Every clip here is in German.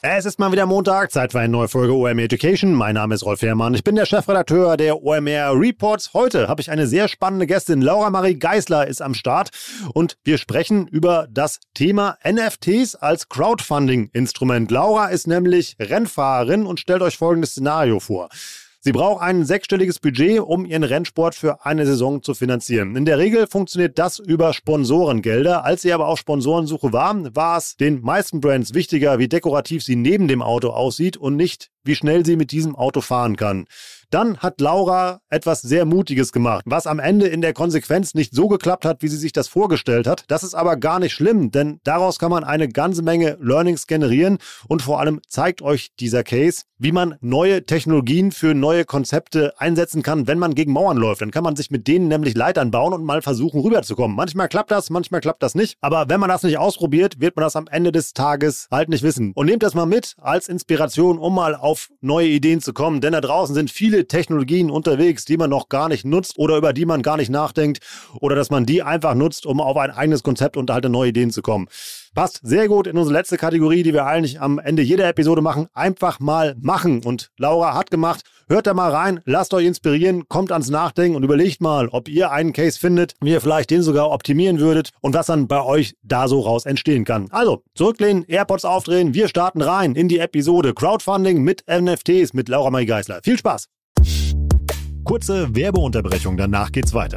Es ist mal wieder Montag, Zeit für eine neue Folge OMR Education. Mein Name ist Rolf Herrmann, ich bin der Chefredakteur der OMR Reports. Heute habe ich eine sehr spannende Gästin, Laura Marie Geisler ist am Start und wir sprechen über das Thema NFTs als Crowdfunding-Instrument. Laura ist nämlich Rennfahrerin und stellt euch folgendes Szenario vor. Sie braucht ein sechsstelliges Budget, um ihren Rennsport für eine Saison zu finanzieren. In der Regel funktioniert das über Sponsorengelder. Als sie aber auf Sponsorensuche war, war es den meisten Brands wichtiger, wie dekorativ sie neben dem Auto aussieht und nicht, wie schnell sie mit diesem Auto fahren kann. Dann hat Laura etwas sehr Mutiges gemacht, was am Ende in der Konsequenz nicht so geklappt hat, wie sie sich das vorgestellt hat. Das ist aber gar nicht schlimm, denn daraus kann man eine ganze Menge Learnings generieren und vor allem zeigt euch dieser Case, wie man neue Technologien für neue Konzepte einsetzen kann, wenn man gegen Mauern läuft. Dann kann man sich mit denen nämlich Leitern bauen und mal versuchen rüberzukommen. Manchmal klappt das, manchmal klappt das nicht. Aber wenn man das nicht ausprobiert, wird man das am Ende des Tages halt nicht wissen. Und nehmt das mal mit als Inspiration, um mal auf neue Ideen zu kommen. Denn da draußen sind viele viele Technologien unterwegs, die man noch gar nicht nutzt oder über die man gar nicht nachdenkt oder dass man die einfach nutzt, um auf ein eigenes Konzept und halt neue Ideen zu kommen. Passt sehr gut in unsere letzte Kategorie, die wir eigentlich am Ende jeder Episode machen. Einfach mal machen. Und Laura hat gemacht. Hört da mal rein, lasst euch inspirieren, kommt ans Nachdenken und überlegt mal, ob ihr einen Case findet, wie ihr vielleicht den sogar optimieren würdet und was dann bei euch da so raus entstehen kann. Also, zurücklehnen, AirPods aufdrehen, wir starten rein in die Episode Crowdfunding mit NFTs mit Laura Marie Geisler. Viel Spaß! Kurze Werbeunterbrechung, danach geht's weiter.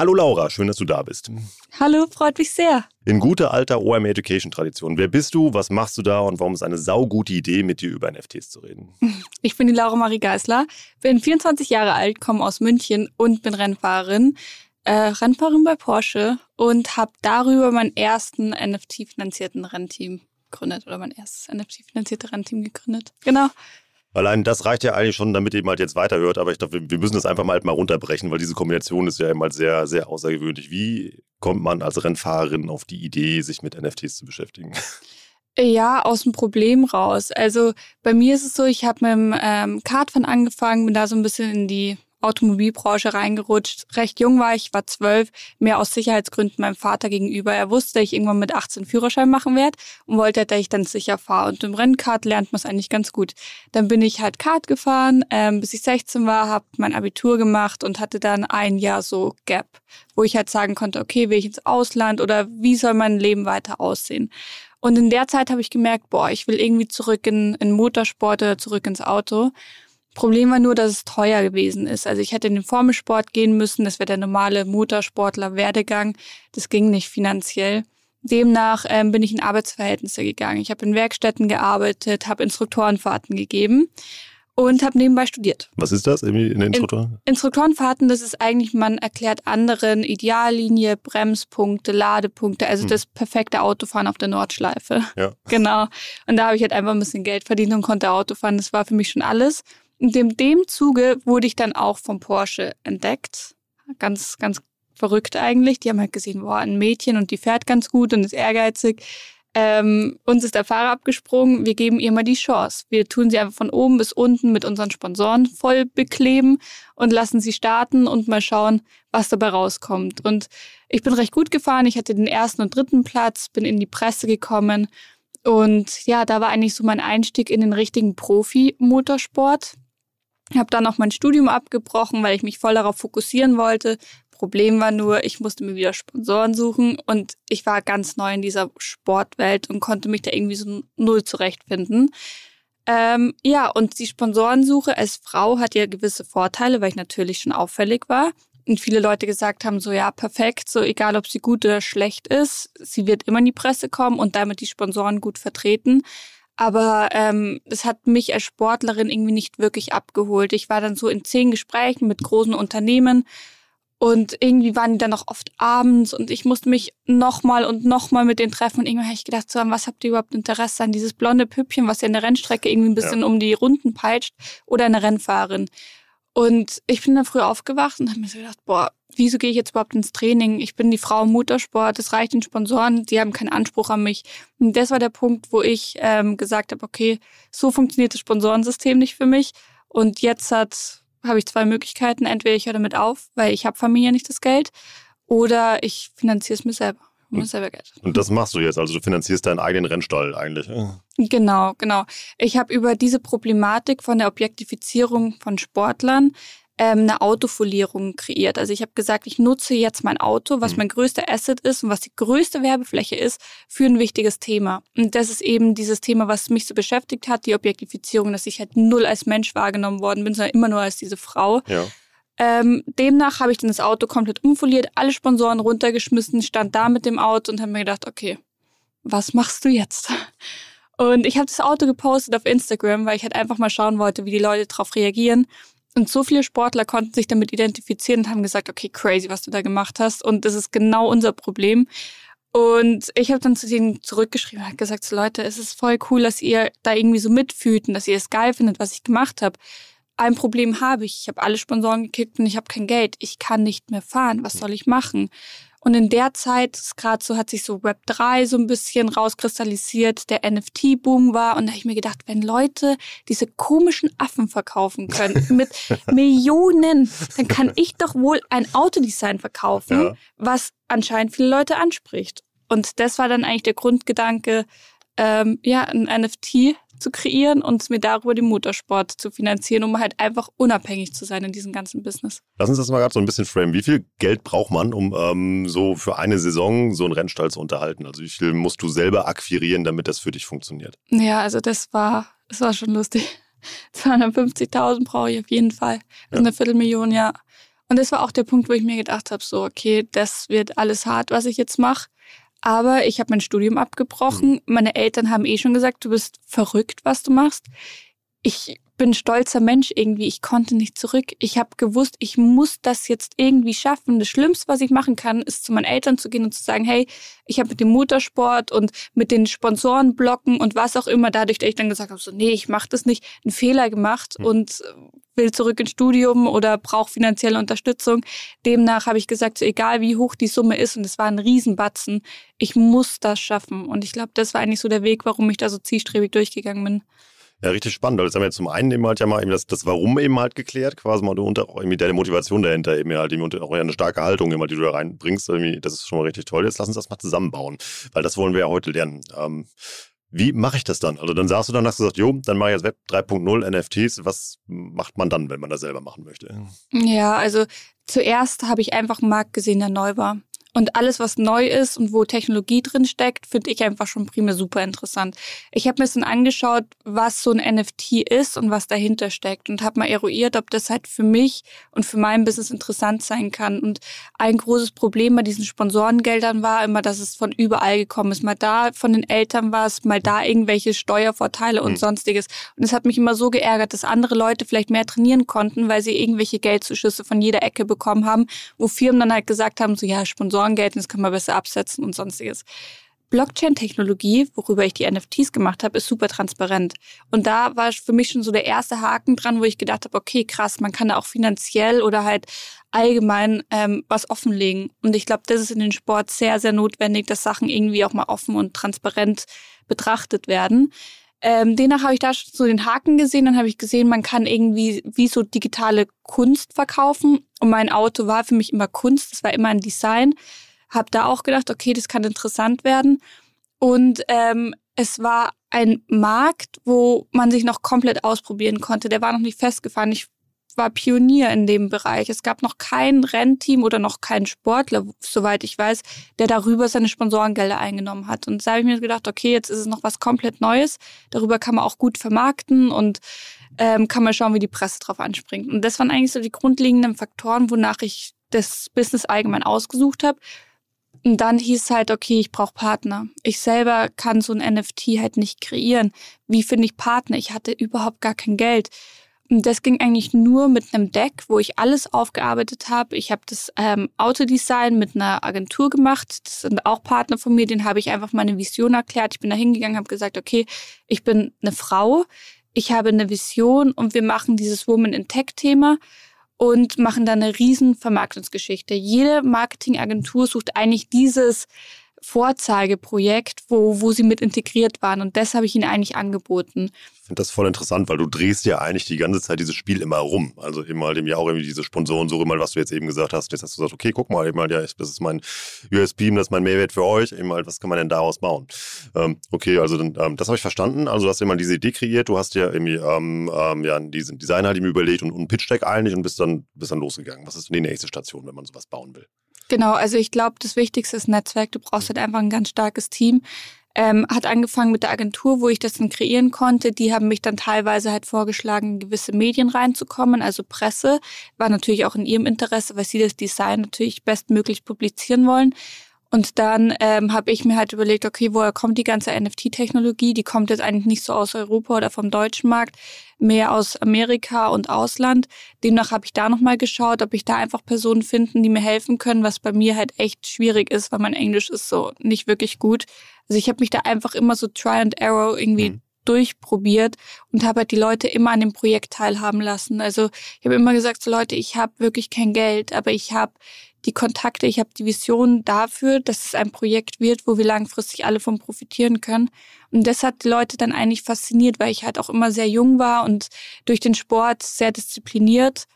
Hallo Laura, schön, dass du da bist. Hallo, freut mich sehr. In guter alter OM Education Tradition. Wer bist du, was machst du da und warum ist eine saugute Idee, mit dir über NFTs zu reden? Ich bin die Laura Marie Geisler, bin 24 Jahre alt, komme aus München und bin Rennfahrerin. Äh, Rennfahrerin bei Porsche und habe darüber meinen ersten NFT-finanzierten Rennteam gegründet oder mein erstes NFT-finanzierte Rennteam gegründet. Genau. Allein das reicht ja eigentlich schon, damit ihr mal jetzt weiterhört, aber ich glaube, wir müssen das einfach mal, mal runterbrechen, weil diese Kombination ist ja immer sehr, sehr außergewöhnlich. Wie kommt man als Rennfahrerin auf die Idee, sich mit NFTs zu beschäftigen? Ja, aus dem Problem raus. Also bei mir ist es so, ich habe mit dem ähm, Kartfahren angefangen, bin da so ein bisschen in die Automobilbranche reingerutscht. Recht jung war ich, war zwölf, mehr aus Sicherheitsgründen meinem Vater gegenüber. Er wusste, dass ich irgendwann mit 18 Führerschein machen werde und wollte, dass ich dann sicher fahre. Und im Rennkart lernt man es eigentlich ganz gut. Dann bin ich halt Kart gefahren, ähm, bis ich 16 war, habe mein Abitur gemacht und hatte dann ein Jahr so Gap, wo ich halt sagen konnte, okay, will ich ins Ausland oder wie soll mein Leben weiter aussehen? Und in der Zeit habe ich gemerkt, boah, ich will irgendwie zurück in, in Motorsport oder zurück ins Auto. Problem war nur, dass es teuer gewesen ist. Also ich hätte in den Formelsport gehen müssen, das wäre der normale Motorsportler-Werdegang. Das ging nicht finanziell. Demnach ähm, bin ich in Arbeitsverhältnisse gegangen. Ich habe in Werkstätten gearbeitet, habe Instruktorenfahrten gegeben und habe nebenbei studiert. Was ist das in den Instruktoren? In Instruktorenfahrten, das ist eigentlich, man erklärt anderen Ideallinie, Bremspunkte, Ladepunkte, also hm. das perfekte Autofahren auf der Nordschleife. Ja. Genau. Und da habe ich halt einfach ein bisschen Geld verdient und konnte Autofahren. Das war für mich schon alles. In dem Zuge wurde ich dann auch vom Porsche entdeckt. Ganz, ganz verrückt eigentlich. Die haben halt gesehen, boah, ein Mädchen und die fährt ganz gut und ist ehrgeizig. Ähm, uns ist der Fahrer abgesprungen. Wir geben ihr mal die Chance. Wir tun sie einfach von oben bis unten mit unseren Sponsoren voll bekleben und lassen sie starten und mal schauen, was dabei rauskommt. Und ich bin recht gut gefahren. Ich hatte den ersten und dritten Platz, bin in die Presse gekommen. Und ja, da war eigentlich so mein Einstieg in den richtigen Profi-Motorsport Habe dann auch mein Studium abgebrochen, weil ich mich voll darauf fokussieren wollte. Problem war nur, ich musste mir wieder Sponsoren suchen und ich war ganz neu in dieser Sportwelt und konnte mich da irgendwie so null zurechtfinden. Ähm, ja, und die Sponsorensuche als Frau hat ja gewisse Vorteile, weil ich natürlich schon auffällig war. Und viele Leute gesagt haben, so ja, perfekt, so egal ob sie gut oder schlecht ist, sie wird immer in die Presse kommen und damit die Sponsoren gut vertreten. Aber ähm, es hat mich als Sportlerin irgendwie nicht wirklich abgeholt. Ich war dann so in zehn Gesprächen mit großen Unternehmen und irgendwie waren die dann noch oft abends und ich musste mich nochmal und nochmal mit denen treffen. Und irgendwann habe ich gedacht, so, was habt ihr überhaupt Interesse an? Dieses blonde Püppchen, was ja in der Rennstrecke irgendwie ein bisschen ja. um die Runden peitscht oder eine Rennfahrerin. Und ich bin dann früh aufgewacht und habe mir so gedacht, boah, wieso gehe ich jetzt überhaupt ins Training? Ich bin die Frau im Motorsport, es reicht den Sponsoren, die haben keinen Anspruch an mich. Und das war der Punkt, wo ich ähm, gesagt habe, okay, so funktioniert das Sponsorensystem nicht für mich. Und jetzt hat habe ich zwei Möglichkeiten. Entweder ich höre damit auf, weil ich habe Familie nicht das Geld, oder ich finanziere es mir selber. Und, selber Geld. und das machst du jetzt, also du finanzierst deinen eigenen Rennstall eigentlich. Genau, genau. Ich habe über diese Problematik von der Objektifizierung von Sportlern ähm, eine Autofolierung kreiert. Also ich habe gesagt, ich nutze jetzt mein Auto, was mhm. mein größter Asset ist und was die größte Werbefläche ist, für ein wichtiges Thema. Und das ist eben dieses Thema, was mich so beschäftigt hat, die Objektifizierung, dass ich halt null als Mensch wahrgenommen worden bin, sondern immer nur als diese Frau. Ja. Ähm, demnach habe ich dann das Auto komplett umfoliert, alle Sponsoren runtergeschmissen, stand da mit dem Auto und habe mir gedacht, okay, was machst du jetzt? Und ich habe das Auto gepostet auf Instagram, weil ich halt einfach mal schauen wollte, wie die Leute darauf reagieren. Und so viele Sportler konnten sich damit identifizieren und haben gesagt, okay, crazy, was du da gemacht hast. Und das ist genau unser Problem. Und ich habe dann zu denen zurückgeschrieben und gesagt, so, Leute, es ist voll cool, dass ihr da irgendwie so mitfühlt und dass ihr es geil findet, was ich gemacht habe. Ein Problem habe ich. Ich habe alle Sponsoren gekickt und ich habe kein Geld. Ich kann nicht mehr fahren. Was soll ich machen? Und in der Zeit, gerade so hat sich so Web 3 so ein bisschen rauskristallisiert, der NFT-Boom war. Und da habe ich mir gedacht, wenn Leute diese komischen Affen verkaufen können mit Millionen, dann kann ich doch wohl ein Autodesign verkaufen, ja. was anscheinend viele Leute anspricht. Und das war dann eigentlich der Grundgedanke, ähm, ja, ein NFT zu kreieren und mir darüber den Motorsport zu finanzieren, um halt einfach unabhängig zu sein in diesem ganzen Business. Lass uns das mal gerade so ein bisschen framen. Wie viel Geld braucht man, um ähm, so für eine Saison so einen Rennstall zu unterhalten? Also wie viel musst du selber akquirieren, damit das für dich funktioniert? Ja, also das war, das war schon lustig. 250.000 brauche ich auf jeden Fall. Das ja. ist eine Viertelmillion, ja. Und das war auch der Punkt, wo ich mir gedacht habe, so, okay, das wird alles hart, was ich jetzt mache. Aber ich habe mein Studium abgebrochen. Mhm. Meine Eltern haben eh schon gesagt, du bist verrückt, was du machst. Ich bin stolzer Mensch irgendwie. Ich konnte nicht zurück. Ich habe gewusst, ich muss das jetzt irgendwie schaffen. Das Schlimmste, was ich machen kann, ist zu meinen Eltern zu gehen und zu sagen, hey, ich habe mit dem Motorsport und mit den Sponsorenblocken und was auch immer, dadurch, dass ich dann gesagt habe, so, nee, ich mache das nicht, einen Fehler gemacht mhm. und will zurück ins Studium oder brauche finanzielle Unterstützung. Demnach habe ich gesagt, so egal wie hoch die Summe ist, und es war ein Riesenbatzen, ich muss das schaffen. Und ich glaube, das war eigentlich so der Weg, warum ich da so zielstrebig durchgegangen bin. Ja, richtig spannend. Jetzt haben wir zum einen eben halt ja mal eben das, das Warum eben halt geklärt, quasi mal und auch irgendwie deine Motivation dahinter eben halt eben auch eine starke Haltung immer, die du da reinbringst. Irgendwie, das ist schon mal richtig toll. Jetzt lass uns das mal zusammenbauen, weil das wollen wir ja heute lernen. Ähm, wie mache ich das dann? Also dann sagst du dann, hast du gesagt, jo, dann mache ich jetzt Web 3.0 NFTs. Was macht man dann, wenn man das selber machen möchte? Ja, also zuerst habe ich einfach einen Markt gesehen, der neu war. Und alles, was neu ist und wo Technologie drin steckt, finde ich einfach schon prima super interessant. Ich habe mir dann angeschaut, was so ein NFT ist und was dahinter steckt und habe mal eruiert, ob das halt für mich und für mein Business interessant sein kann. Und ein großes Problem bei diesen Sponsorengeldern war immer, dass es von überall gekommen ist. Mal da von den Eltern war es, mal da irgendwelche Steuervorteile und mhm. sonstiges. Und es hat mich immer so geärgert, dass andere Leute vielleicht mehr trainieren konnten, weil sie irgendwelche Geldzuschüsse von jeder Ecke bekommen haben, wo Firmen dann halt gesagt haben, so ja, Sponsoren Sponsorengeld, das kann man besser absetzen und sonstiges. Blockchain-Technologie, worüber ich die NFTs gemacht habe, ist super transparent. Und da war für mich schon so der erste Haken dran, wo ich gedacht habe, okay, krass, man kann da auch finanziell oder halt allgemein ähm, was offenlegen. Und ich glaube, das ist in den Sport sehr, sehr notwendig, dass Sachen irgendwie auch mal offen und transparent betrachtet werden. Ähm, demnach habe ich da so den Haken gesehen. Dann habe ich gesehen, man kann irgendwie wie so digitale Kunst verkaufen. Und mein Auto war für mich immer Kunst. Das war immer ein Design. Habe da auch gedacht, okay, das kann interessant werden. Und ähm, es war ein Markt, wo man sich noch komplett ausprobieren konnte. Der war noch nicht festgefahren. Ich war Pionier in dem Bereich. Es gab noch kein Rennteam oder noch keinen Sportler, soweit ich weiß, der darüber seine Sponsorengelder eingenommen hat. Und da habe ich mir gedacht, okay, jetzt ist es noch was komplett Neues. Darüber kann man auch gut vermarkten und ähm, kann man schauen, wie die Presse drauf anspringt. Und das waren eigentlich so die grundlegenden Faktoren, wonach ich das Business allgemein ausgesucht habe. Und dann hieß es halt, okay, ich brauche Partner. Ich selber kann so ein NFT halt nicht kreieren. Wie finde ich Partner? Ich hatte überhaupt gar kein Geld. Das ging eigentlich nur mit einem Deck, wo ich alles aufgearbeitet habe. Ich habe das ähm, Autodesign mit einer Agentur gemacht. Das sind auch Partner von mir. Den habe ich einfach meine Vision erklärt. Ich bin da hingegangen, habe gesagt, okay, ich bin eine Frau. Ich habe eine Vision und wir machen dieses Woman in Tech-Thema und machen dann eine riesen Vermarktungsgeschichte. Jede Marketingagentur sucht eigentlich dieses Vorzeigeprojekt, wo, wo sie mit integriert waren. Und das habe ich ihnen eigentlich angeboten. Ich finde das voll interessant, weil du drehst ja eigentlich die ganze Zeit dieses Spiel immer rum. Also immer dem ja auch irgendwie diese Sponsoren, so immer, was du jetzt eben gesagt hast. Jetzt hast du gesagt, okay, guck mal, eben mal, ja, das ist mein USB, das ist mein Mehrwert für euch. Eben mal, was kann man denn daraus bauen? Ähm, okay, also dann, ähm, das habe ich verstanden. Also du hast immer diese Idee kreiert, du hast ja irgendwie ähm, ähm, ja, diesen Designer halt ihm überlegt und, und einen Pitch-Deck eigentlich und bist dann, bist dann losgegangen. Was ist denn die nächste Station, wenn man sowas bauen will? Genau, also ich glaube, das Wichtigste ist Netzwerk. Du brauchst halt einfach ein ganz starkes Team. Ähm, hat angefangen mit der Agentur, wo ich das dann kreieren konnte. Die haben mich dann teilweise halt vorgeschlagen, in gewisse Medien reinzukommen, also Presse. War natürlich auch in ihrem Interesse, weil sie das Design natürlich bestmöglich publizieren wollen. Und dann ähm, habe ich mir halt überlegt, okay, woher kommt die ganze NFT-Technologie? Die kommt jetzt eigentlich nicht so aus Europa oder vom deutschen Markt, mehr aus Amerika und Ausland. Demnach habe ich da nochmal geschaut, ob ich da einfach Personen finden, die mir helfen können, was bei mir halt echt schwierig ist, weil mein Englisch ist so nicht wirklich gut. Also ich habe mich da einfach immer so Try and Arrow irgendwie mhm durchprobiert und habe halt die Leute immer an dem Projekt teilhaben lassen. Also ich habe immer gesagt, so Leute, ich habe wirklich kein Geld, aber ich habe die Kontakte, ich habe die Vision dafür, dass es ein Projekt wird, wo wir langfristig alle von profitieren können. Und das hat die Leute dann eigentlich fasziniert, weil ich halt auch immer sehr jung war und durch den Sport sehr diszipliniert.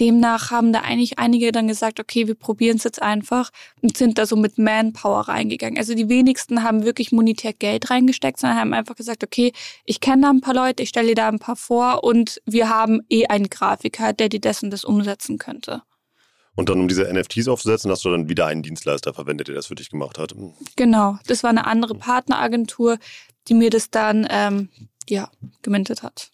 Demnach haben da eigentlich einige dann gesagt, okay, wir probieren es jetzt einfach und sind da so mit Manpower reingegangen. Also die wenigsten haben wirklich monetär Geld reingesteckt, sondern haben einfach gesagt, okay, ich kenne da ein paar Leute, ich stelle dir da ein paar vor und wir haben eh einen Grafiker, der dir das und das umsetzen könnte. Und dann, um diese NFTs aufzusetzen, hast du dann wieder einen Dienstleister verwendet, der das für dich gemacht hat. Hm. Genau, das war eine andere Partneragentur, die mir das dann ähm, ja, gemintet hat.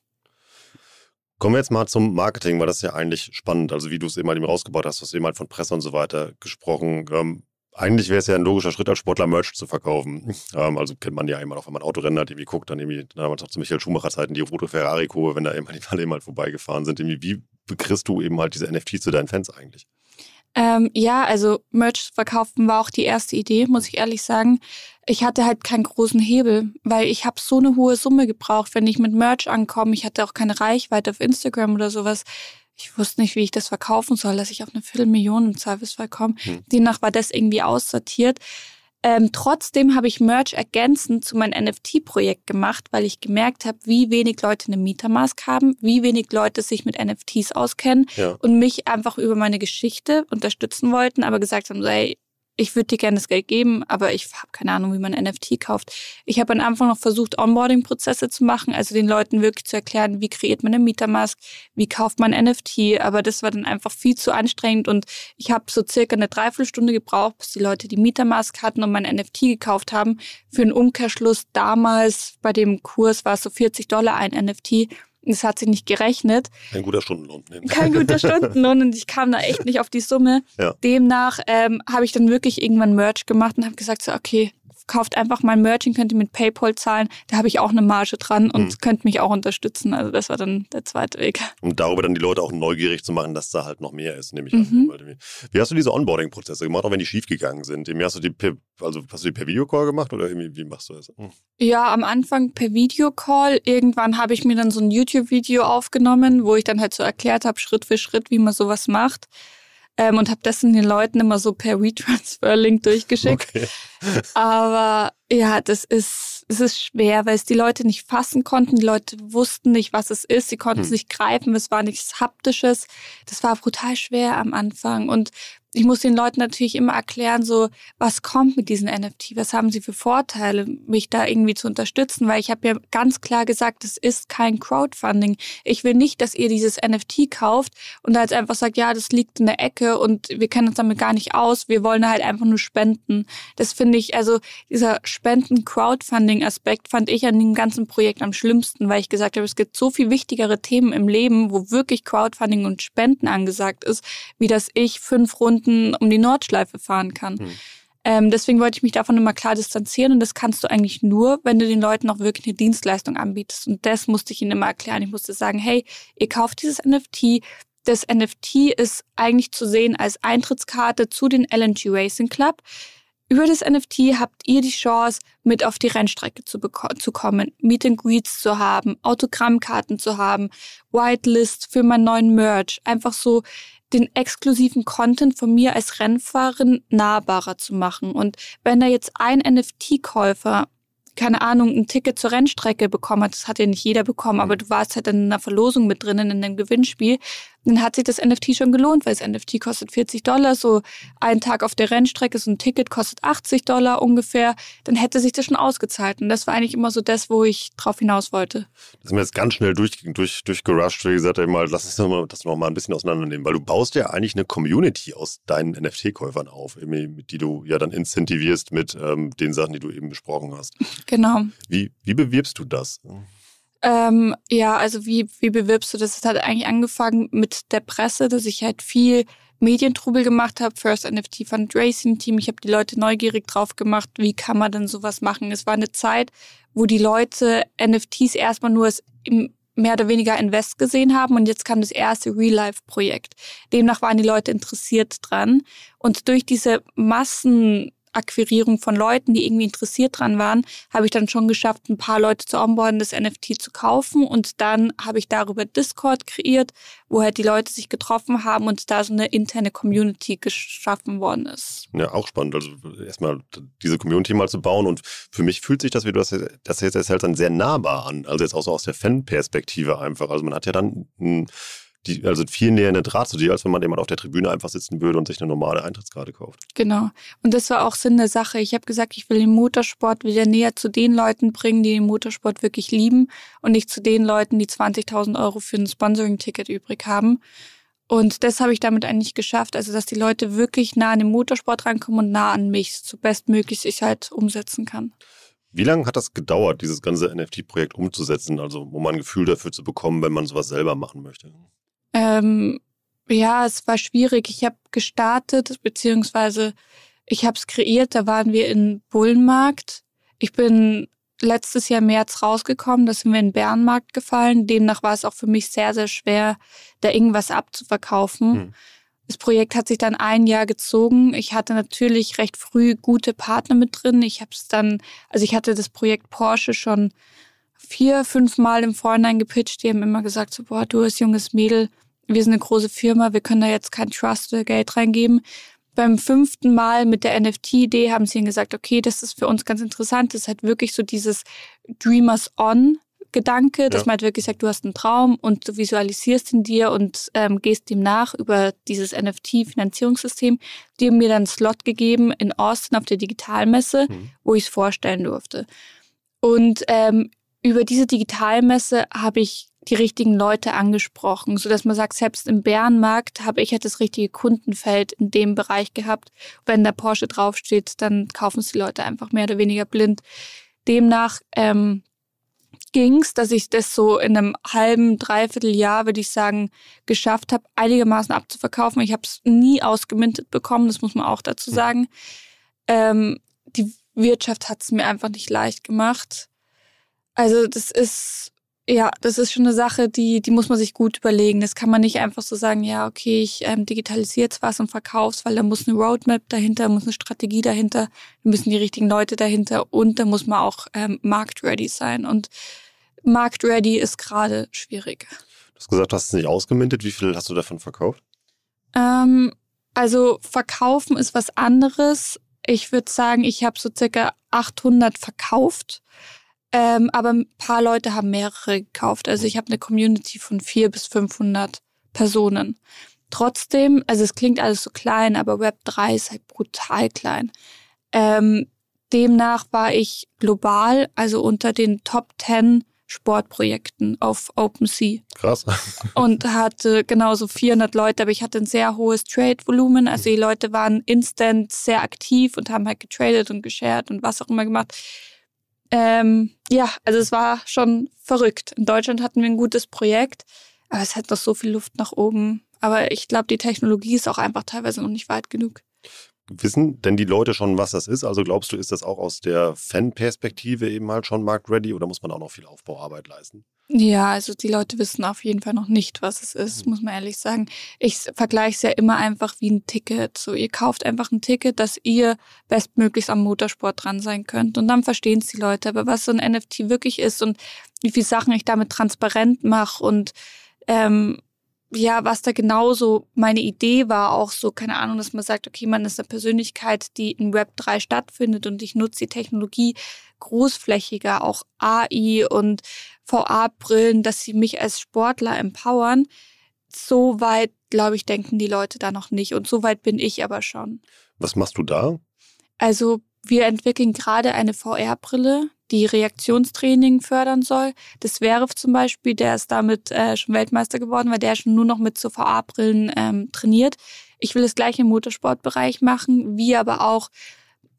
Kommen wir jetzt mal zum Marketing, weil das ist ja eigentlich spannend. Also wie du es eben halt eben rausgebaut hast, hast du eben halt von Presse und so weiter gesprochen. Ähm, eigentlich wäre es ja ein logischer Schritt als Sportler Merch zu verkaufen. Ähm, also kennt man ja immer noch, wenn man Autorennen hat, irgendwie guckt, dann irgendwie damals auch zu Michael Schumacher Zeiten die rote Ferrari-Kurve, wenn da immer die alle eben halt vorbeigefahren sind. Irgendwie, wie bekriegst du eben halt diese NFTs zu deinen Fans eigentlich? Ähm, ja, also Merch verkaufen war auch die erste Idee, muss ich ehrlich sagen. Ich hatte halt keinen großen Hebel, weil ich habe so eine hohe Summe gebraucht, wenn ich mit Merch ankomme. Ich hatte auch keine Reichweite auf Instagram oder sowas. Ich wusste nicht, wie ich das verkaufen soll, dass ich auf eine Viertelmillion im Zweifelsfall komme. Hm. Demnach war das irgendwie aussortiert. Ähm, trotzdem habe ich Merch ergänzend zu meinem NFT-Projekt gemacht, weil ich gemerkt habe, wie wenig Leute eine Metamask haben, wie wenig Leute sich mit NFTs auskennen ja. und mich einfach über meine Geschichte unterstützen wollten, aber gesagt haben, so, hey, ich würde dir gerne das Geld geben, aber ich habe keine Ahnung, wie man NFT kauft. Ich habe am Anfang noch versucht, Onboarding-Prozesse zu machen, also den Leuten wirklich zu erklären, wie kreiert man eine Metamask, wie kauft man NFT, aber das war dann einfach viel zu anstrengend und ich habe so circa eine Dreiviertelstunde gebraucht, bis die Leute die Metamask hatten und mein NFT gekauft haben. Für einen Umkehrschluss damals bei dem Kurs war es so 40 Dollar ein NFT es hat sich nicht gerechnet. Kein guter Stundenlohn. Nee. Kein guter Stundenlohn und ich kam da echt nicht auf die Summe. Ja. Demnach ähm, habe ich dann wirklich irgendwann Merch gemacht und habe gesagt, so, okay, kauft einfach mein Merch und könnt ihr mit PayPal zahlen. Da habe ich auch eine Marge dran und mhm. könnt mich auch unterstützen. Also das war dann der zweite Weg. Um darüber dann die Leute auch neugierig zu machen, dass da halt noch mehr ist, nehme ich mhm. an. Wie hast du diese Onboarding-Prozesse gemacht, auch wenn die schief gegangen sind? Hast du die per, also hast du die per Videocall gemacht oder wie machst du das? Mhm. Ja, am Anfang per Videocall. Irgendwann habe ich mir dann so ein YouTube-Video aufgenommen, wo ich dann halt so erklärt habe, Schritt für Schritt, wie man sowas macht ähm, und habe das den Leuten immer so per WeTransfer-Link durchgeschickt. Okay. Aber ja, das ist, es ist schwer, weil es die Leute nicht fassen konnten. Die Leute wussten nicht, was es ist. Sie konnten hm. es nicht greifen. Es war nichts Haptisches. Das war brutal schwer am Anfang. Und ich muss den Leuten natürlich immer erklären, so, was kommt mit diesen NFT, was haben sie für Vorteile, mich da irgendwie zu unterstützen, weil ich habe ja ganz klar gesagt, es ist kein Crowdfunding. Ich will nicht, dass ihr dieses NFT kauft und da jetzt einfach sagt, ja, das liegt in der Ecke und wir kennen uns damit gar nicht aus, wir wollen halt einfach nur spenden. Das finde ich, also dieser Spenden-Crowdfunding-Aspekt fand ich an dem ganzen Projekt am schlimmsten, weil ich gesagt habe, es gibt so viel wichtigere Themen im Leben, wo wirklich Crowdfunding und Spenden angesagt ist, wie dass ich fünf Runden Stunden um die Nordschleife fahren kann. Mhm. Ähm, deswegen wollte ich mich davon immer klar distanzieren und das kannst du eigentlich nur, wenn du den Leuten auch wirklich eine Dienstleistung anbietest. Und das musste ich ihnen immer erklären. Ich musste sagen, hey, ihr kauft dieses NFT. Das NFT ist eigentlich zu sehen als Eintrittskarte zu den LNG Racing Club. Über das NFT habt ihr die Chance, mit auf die Rennstrecke zu, zu kommen, Meet and Greets zu haben, Autogrammkarten zu haben, Whitelist für meinen neuen Merch. Einfach so den exklusiven Content von mir als Rennfahrerin nahbarer zu machen. Und wenn da jetzt ein NFT-Käufer keine Ahnung, ein Ticket zur Rennstrecke bekommen hat, das hat ja nicht jeder bekommen, aber du warst halt in einer Verlosung mit drinnen in dem Gewinnspiel, dann hat sich das NFT schon gelohnt, weil das NFT kostet 40 Dollar, so ein Tag auf der Rennstrecke, so ein Ticket kostet 80 Dollar ungefähr, dann hätte sich das schon ausgezahlt. Und das war eigentlich immer so das, wo ich drauf hinaus wollte. Das ist mir jetzt ganz schnell durch, durch, durchgerusht, wie gesagt, mal, lass uns das, mal, das noch mal ein bisschen auseinandernehmen, weil du baust ja eigentlich eine Community aus deinen NFT-Käufern auf, die du ja dann incentivierst mit ähm, den Sachen, die du eben besprochen hast. Genau. Wie, wie bewirbst du das? Ähm, ja, also wie, wie bewirbst du das? Es hat eigentlich angefangen mit der Presse, dass ich halt viel Medientrubel gemacht habe, First NFT Fundraising Team. Ich habe die Leute neugierig drauf gemacht, wie kann man denn sowas machen? Es war eine Zeit, wo die Leute NFTs erstmal nur als mehr oder weniger Invest gesehen haben und jetzt kam das erste Real-Life-Projekt. Demnach waren die Leute interessiert dran und durch diese Massen Akquirierung von Leuten, die irgendwie interessiert dran waren, habe ich dann schon geschafft, ein paar Leute zu onboarden, das NFT zu kaufen. Und dann habe ich darüber Discord kreiert, wo halt die Leute sich getroffen haben und da so eine interne Community geschaffen worden ist. Ja, auch spannend. Also erstmal diese Community mal zu bauen. Und für mich fühlt sich das, wie du das, jetzt erzählst, dann sehr nahbar an. Also jetzt auch so aus der Fan-Perspektive einfach. Also man hat ja dann ein die, also viel näher in der Draht zu dir, als wenn man jemand auf der Tribüne einfach sitzen würde und sich eine normale Eintrittskarte kauft. Genau. Und das war auch Sinn der Sache. Ich habe gesagt, ich will den Motorsport wieder näher zu den Leuten bringen, die den Motorsport wirklich lieben und nicht zu den Leuten, die 20.000 Euro für ein Sponsoring-Ticket übrig haben. Und das habe ich damit eigentlich geschafft, also dass die Leute wirklich nah an den Motorsport rankommen und nah an mich, so bestmöglich ich halt umsetzen kann. Wie lange hat das gedauert, dieses ganze NFT-Projekt umzusetzen, also um ein Gefühl dafür zu bekommen, wenn man sowas selber machen möchte? Ähm, ja, es war schwierig. Ich habe gestartet, beziehungsweise ich habe es kreiert. Da waren wir in Bullenmarkt. Ich bin letztes Jahr März rausgekommen. Da sind wir in Bärenmarkt gefallen. Demnach war es auch für mich sehr, sehr schwer, da irgendwas abzuverkaufen. Hm. Das Projekt hat sich dann ein Jahr gezogen. Ich hatte natürlich recht früh gute Partner mit drin. Ich habe es dann, also ich hatte das Projekt Porsche schon vier, fünf Mal im Vorhinein gepitcht. Die haben immer gesagt, so, boah, du als junges Mädel, wir sind eine große Firma, wir können da jetzt kein Trust oder Geld reingeben. Beim fünften Mal mit der NFT-Idee haben sie ihnen gesagt, okay, das ist für uns ganz interessant. Das ist halt wirklich so dieses Dreamers On Gedanke, dass ja. man halt wirklich sagt, du hast einen Traum und du visualisierst ihn dir und ähm, gehst dem nach über dieses NFT-Finanzierungssystem. Die haben mir dann einen Slot gegeben in Austin auf der Digitalmesse, mhm. wo ich es vorstellen durfte. Und ähm, über diese Digitalmesse habe ich die richtigen Leute angesprochen, so dass man sagt, selbst im Bärenmarkt habe ich halt das richtige Kundenfeld in dem Bereich gehabt. Wenn da Porsche draufsteht, dann kaufen es die Leute einfach mehr oder weniger blind. Demnach ähm, ging es, dass ich das so in einem halben, dreiviertel Jahr, würde ich sagen, geschafft habe, einigermaßen abzuverkaufen. Ich habe es nie ausgemintet bekommen, das muss man auch dazu hm. sagen. Ähm, die Wirtschaft hat es mir einfach nicht leicht gemacht. Also das ist, ja, das ist schon eine Sache, die, die muss man sich gut überlegen. Das kann man nicht einfach so sagen, ja, okay, ich ähm, digitalisiere jetzt was und verkauf's, weil da muss eine Roadmap dahinter, muss eine Strategie dahinter, da müssen die richtigen Leute dahinter und da muss man auch ähm, marktready sein. Und marktready ist gerade schwierig. Du hast gesagt, du hast es nicht ausgemintet. Wie viel hast du davon verkauft? Ähm, also verkaufen ist was anderes. Ich würde sagen, ich habe so circa 800 verkauft. Ähm, aber ein paar Leute haben mehrere gekauft. Also ich habe eine Community von vier bis 500 Personen. Trotzdem, also es klingt alles so klein, aber Web 3 ist halt brutal klein. Ähm, demnach war ich global, also unter den Top 10 Sportprojekten auf OpenSea. Krass. Und hatte genauso 400 Leute, aber ich hatte ein sehr hohes Trade-Volumen. Also die Leute waren instant sehr aktiv und haben halt getradet und geshared und was auch immer gemacht. Ähm, ja, also es war schon verrückt. In Deutschland hatten wir ein gutes Projekt, aber es hat noch so viel Luft nach oben. Aber ich glaube, die Technologie ist auch einfach teilweise noch nicht weit genug. Wissen denn die Leute schon, was das ist? Also glaubst du, ist das auch aus der Fan-Perspektive eben halt schon marktready oder muss man auch noch viel Aufbauarbeit leisten? Ja, also die Leute wissen auf jeden Fall noch nicht, was es ist, muss man ehrlich sagen. Ich vergleiche es ja immer einfach wie ein Ticket. So, ihr kauft einfach ein Ticket, dass ihr bestmöglichst am Motorsport dran sein könnt. Und dann verstehen es die Leute. Aber was so ein NFT wirklich ist und wie viele Sachen ich damit transparent mache und ähm, ja, was da genauso meine Idee war, auch so, keine Ahnung, dass man sagt, okay, man ist eine Persönlichkeit, die in Web 3 stattfindet und ich nutze die Technologie großflächiger, auch AI und VR-Brillen, dass sie mich als Sportler empowern. So weit, glaube ich, denken die Leute da noch nicht. Und so weit bin ich aber schon. Was machst du da? Also wir entwickeln gerade eine VR-Brille, die Reaktionstraining fördern soll. Das wäre zum Beispiel, der ist damit äh, schon Weltmeister geworden, weil der schon nur noch mit so VR-Brillen ähm, trainiert. Ich will es gleich im Motorsportbereich machen, wie aber auch,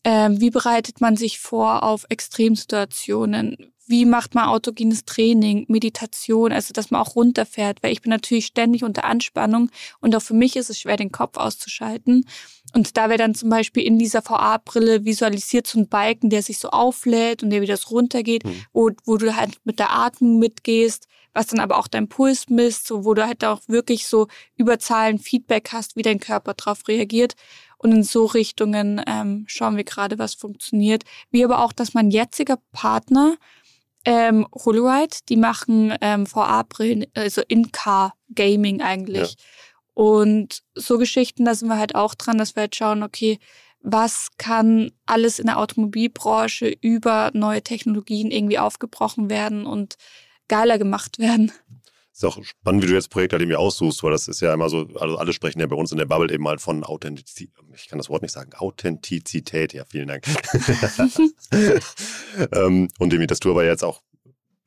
äh, wie bereitet man sich vor auf Extremsituationen? Wie macht man autogenes Training, Meditation, also dass man auch runterfährt, weil ich bin natürlich ständig unter Anspannung und auch für mich ist es schwer, den Kopf auszuschalten. Und da wäre dann zum Beispiel in dieser VR-Brille visualisiert so ein Balken, der sich so auflädt und der wieder so runtergeht, mhm. wo, wo du halt mit der Atmung mitgehst, was dann aber auch dein Puls misst, so, wo du halt auch wirklich so über Zahlen Feedback hast, wie dein Körper darauf reagiert. Und in so Richtungen ähm, schauen wir gerade, was funktioniert. Wie aber auch, dass mein jetziger Partner ähm, Holoride, die machen ähm, VR-Brillen, also In-Car-Gaming eigentlich. Ja. Und so Geschichten, da sind wir halt auch dran, dass wir halt schauen, okay, was kann alles in der Automobilbranche über neue Technologien irgendwie aufgebrochen werden und geiler gemacht werden. Ist auch spannend, wie du jetzt Projekte halt irgendwie aussuchst, weil das ist ja immer so, also alle sprechen ja bei uns in der Bubble eben halt von Authentizität, ich kann das Wort nicht sagen, Authentizität, ja, vielen Dank. ähm, und irgendwie, dass du aber jetzt auch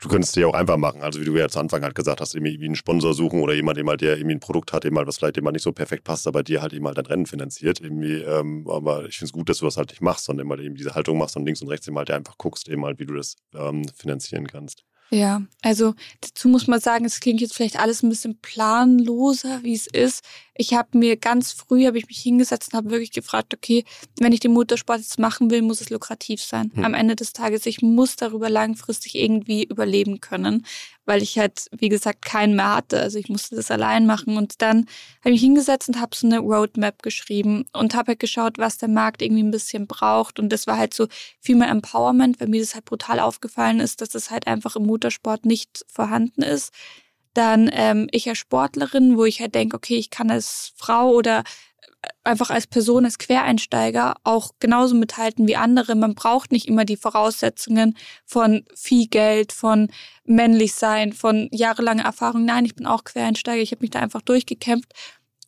du könntest dir auch einfach machen. Also wie du ja zu Anfang halt gesagt hast, irgendwie einen Sponsor suchen oder jemand, der, der irgendwie ein Produkt hat, halt, was vielleicht immer nicht so perfekt passt, aber dir halt eben halt dein Rennen finanziert. Irgendwie, ähm, aber ich finde es gut, dass du das halt nicht machst, sondern immer eben diese Haltung machst und links und rechts eben halt einfach guckst, eben halt, wie du das ähm, finanzieren kannst. Ja, also dazu muss man sagen, es klingt jetzt vielleicht alles ein bisschen planloser, wie es ist. Ich habe mir ganz früh, habe ich mich hingesetzt und habe wirklich gefragt, okay, wenn ich den Motorsport jetzt machen will, muss es lukrativ sein. Hm. Am Ende des Tages, ich muss darüber langfristig irgendwie überleben können, weil ich halt, wie gesagt, keinen mehr hatte. Also ich musste das allein machen. Und dann habe ich mich hingesetzt und habe so eine Roadmap geschrieben und habe halt geschaut, was der Markt irgendwie ein bisschen braucht. Und das war halt so viel mehr Empowerment, weil mir das halt brutal aufgefallen ist, dass das halt einfach im Motorsport nicht vorhanden ist. Dann ähm, ich als Sportlerin, wo ich halt denke, okay, ich kann als Frau oder äh, einfach als Person, als Quereinsteiger auch genauso mithalten wie andere. Man braucht nicht immer die Voraussetzungen von viel Geld, von männlich sein, von jahrelanger Erfahrung. Nein, ich bin auch Quereinsteiger. Ich habe mich da einfach durchgekämpft.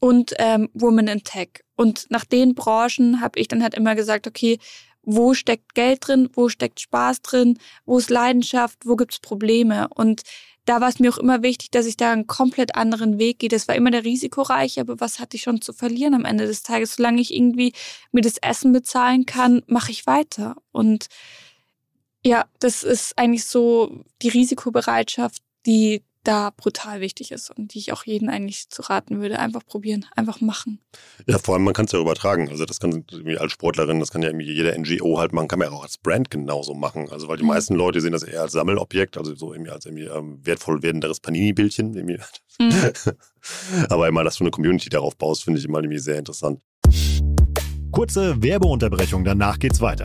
Und ähm, Woman in Tech. Und nach den Branchen habe ich dann halt immer gesagt, okay, wo steckt Geld drin, wo steckt Spaß drin, wo ist Leidenschaft, wo gibt's Probleme. Und da war es mir auch immer wichtig, dass ich da einen komplett anderen Weg gehe. Das war immer der risikoreich, aber was hatte ich schon zu verlieren am Ende des Tages? Solange ich irgendwie mir das Essen bezahlen kann, mache ich weiter. Und ja, das ist eigentlich so die Risikobereitschaft, die da brutal wichtig ist und die ich auch jeden eigentlich zu raten würde. Einfach probieren, einfach machen. Ja, vor allem, man kann es ja übertragen. Also das kann als Sportlerin, das kann ja irgendwie jeder NGO halt machen, kann man ja auch als Brand genauso machen. Also weil die mhm. meisten Leute sehen das eher als Sammelobjekt, also so irgendwie als irgendwie ähm, wertvoll werdenderes Panini-Bildchen. Mhm. Aber immer, dass du eine Community darauf baust, finde ich immer irgendwie sehr interessant. Kurze Werbeunterbrechung, danach geht's weiter.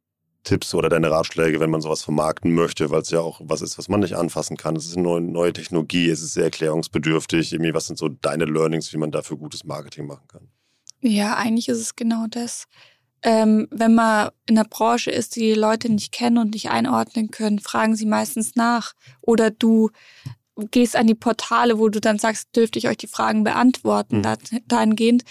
Tipps oder deine Ratschläge, wenn man sowas vermarkten möchte, weil es ja auch was ist, was man nicht anfassen kann. Es ist eine neue, neue Technologie, es ist sehr erklärungsbedürftig. Irgendwie, was sind so deine Learnings, wie man dafür gutes Marketing machen kann? Ja, eigentlich ist es genau das. Ähm, wenn man in der Branche ist, die, die Leute nicht kennen und nicht einordnen können, fragen sie meistens nach. Oder du gehst an die Portale, wo du dann sagst, dürfte ich euch die Fragen beantworten, mhm. dahingehend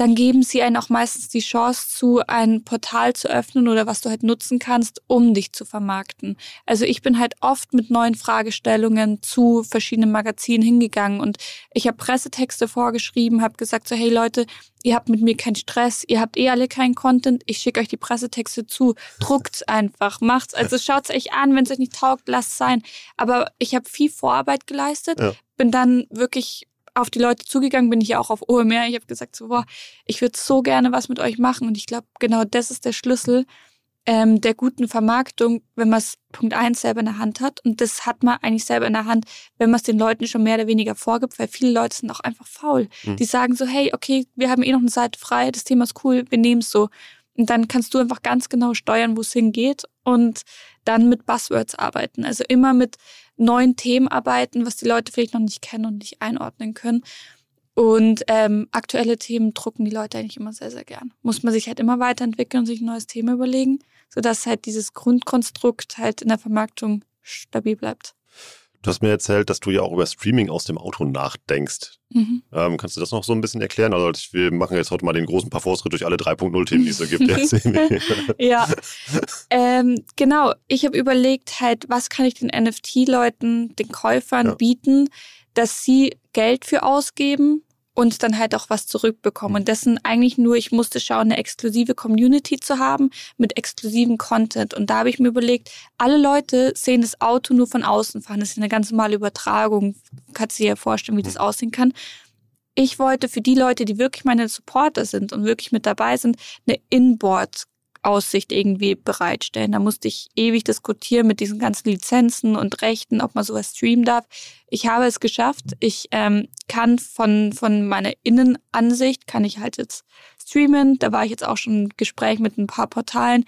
dann geben sie einen auch meistens die Chance zu, ein Portal zu öffnen oder was du halt nutzen kannst, um dich zu vermarkten. Also ich bin halt oft mit neuen Fragestellungen zu verschiedenen Magazinen hingegangen und ich habe Pressetexte vorgeschrieben, habe gesagt so, hey Leute, ihr habt mit mir keinen Stress, ihr habt eh alle keinen Content, ich schicke euch die Pressetexte zu, druckt's einfach, macht's, also schaut's euch an, wenn es euch nicht taugt, lasst sein. Aber ich habe viel Vorarbeit geleistet, ja. bin dann wirklich auf die Leute zugegangen, bin ich ja auch auf OMR. Ich habe gesagt, so, boah, ich würde so gerne was mit euch machen. Und ich glaube, genau das ist der Schlüssel ähm, der guten Vermarktung, wenn man es Punkt eins selber in der Hand hat. Und das hat man eigentlich selber in der Hand, wenn man es den Leuten schon mehr oder weniger vorgibt, weil viele Leute sind auch einfach faul. Mhm. Die sagen so, hey, okay, wir haben eh noch eine Seite frei, das Thema ist cool, wir nehmen es so. Und dann kannst du einfach ganz genau steuern, wo es hingeht und dann mit Buzzwords arbeiten. Also immer mit neuen Themen arbeiten, was die Leute vielleicht noch nicht kennen und nicht einordnen können. Und ähm, aktuelle Themen drucken die Leute eigentlich immer sehr, sehr gern. Muss man sich halt immer weiterentwickeln und sich ein neues Thema überlegen, sodass halt dieses Grundkonstrukt halt in der Vermarktung stabil bleibt. Du hast mir erzählt, dass du ja auch über Streaming aus dem Auto nachdenkst. Mhm. Ähm, kannst du das noch so ein bisschen erklären? Also wir machen jetzt heute mal den großen Parforce-Ritt durch alle 3.0-Themen, die es so gibt. ja, ähm, genau. Ich habe überlegt halt, was kann ich den NFT-Leuten, den Käufern ja. bieten, dass sie Geld für ausgeben und dann halt auch was zurückbekommen. Und das sind eigentlich nur, ich musste schauen, eine exklusive Community zu haben mit exklusiven Content. Und da habe ich mir überlegt, alle Leute sehen das Auto nur von außen fahren. Das ist eine ganz normale Übertragung. Kannst du dir ja vorstellen, wie das aussehen kann. Ich wollte für die Leute, die wirklich meine Supporter sind und wirklich mit dabei sind, eine Inboard Aussicht irgendwie bereitstellen. Da musste ich ewig diskutieren mit diesen ganzen Lizenzen und Rechten, ob man sowas streamen darf. Ich habe es geschafft. Ich ähm, kann von, von meiner Innenansicht, kann ich halt jetzt streamen. Da war ich jetzt auch schon im Gespräch mit ein paar Portalen.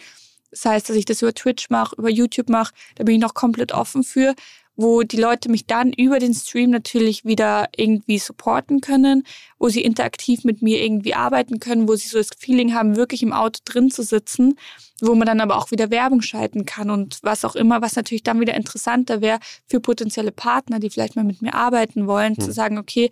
Das heißt, dass ich das über Twitch mache, über YouTube mache. Da bin ich noch komplett offen für wo die Leute mich dann über den Stream natürlich wieder irgendwie supporten können, wo sie interaktiv mit mir irgendwie arbeiten können, wo sie so das Feeling haben, wirklich im Auto drin zu sitzen, wo man dann aber auch wieder Werbung schalten kann und was auch immer, was natürlich dann wieder interessanter wäre für potenzielle Partner, die vielleicht mal mit mir arbeiten wollen, mhm. zu hm. sagen, okay,